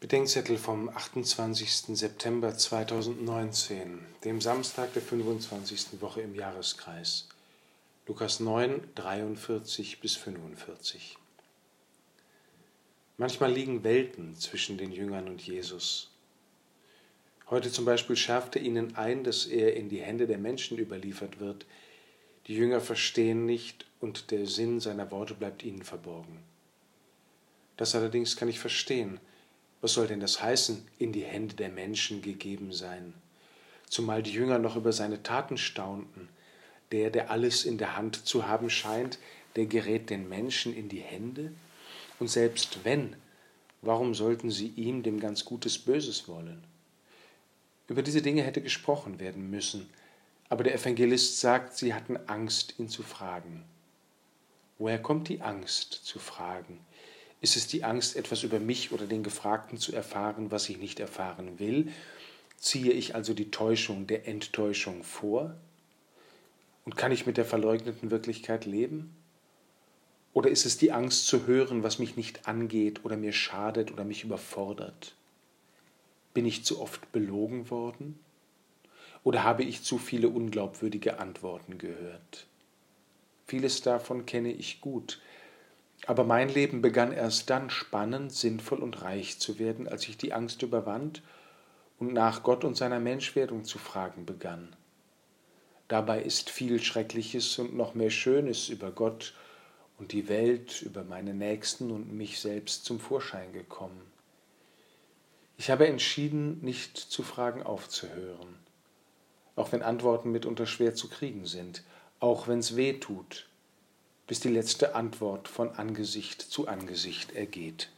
Bedenkzettel vom 28. September 2019, dem Samstag der 25. Woche im Jahreskreis. Lukas 9, 43 bis 45. Manchmal liegen Welten zwischen den Jüngern und Jesus. Heute zum Beispiel schärft er ihnen ein, dass er in die Hände der Menschen überliefert wird. Die Jünger verstehen nicht und der Sinn seiner Worte bleibt ihnen verborgen. Das allerdings kann ich verstehen was soll denn das heißen, in die Hände der Menschen gegeben sein? Zumal die Jünger noch über seine Taten staunten. Der, der alles in der Hand zu haben scheint, der gerät den Menschen in die Hände? Und selbst wenn, warum sollten sie ihm dem ganz Gutes Böses wollen? Über diese Dinge hätte gesprochen werden müssen, aber der Evangelist sagt, sie hatten Angst, ihn zu fragen. Woher kommt die Angst zu fragen? Ist es die Angst, etwas über mich oder den Gefragten zu erfahren, was ich nicht erfahren will? Ziehe ich also die Täuschung der Enttäuschung vor? Und kann ich mit der verleugneten Wirklichkeit leben? Oder ist es die Angst zu hören, was mich nicht angeht oder mir schadet oder mich überfordert? Bin ich zu oft belogen worden? Oder habe ich zu viele unglaubwürdige Antworten gehört? Vieles davon kenne ich gut, aber mein Leben begann erst dann spannend, sinnvoll und reich zu werden, als ich die Angst überwand und nach Gott und seiner Menschwerdung zu fragen begann. Dabei ist viel Schreckliches und noch mehr Schönes über Gott und die Welt, über meine Nächsten und mich selbst zum Vorschein gekommen. Ich habe entschieden, nicht zu fragen aufzuhören, auch wenn Antworten mitunter schwer zu kriegen sind, auch wenn es weh tut bis die letzte Antwort von Angesicht zu Angesicht ergeht.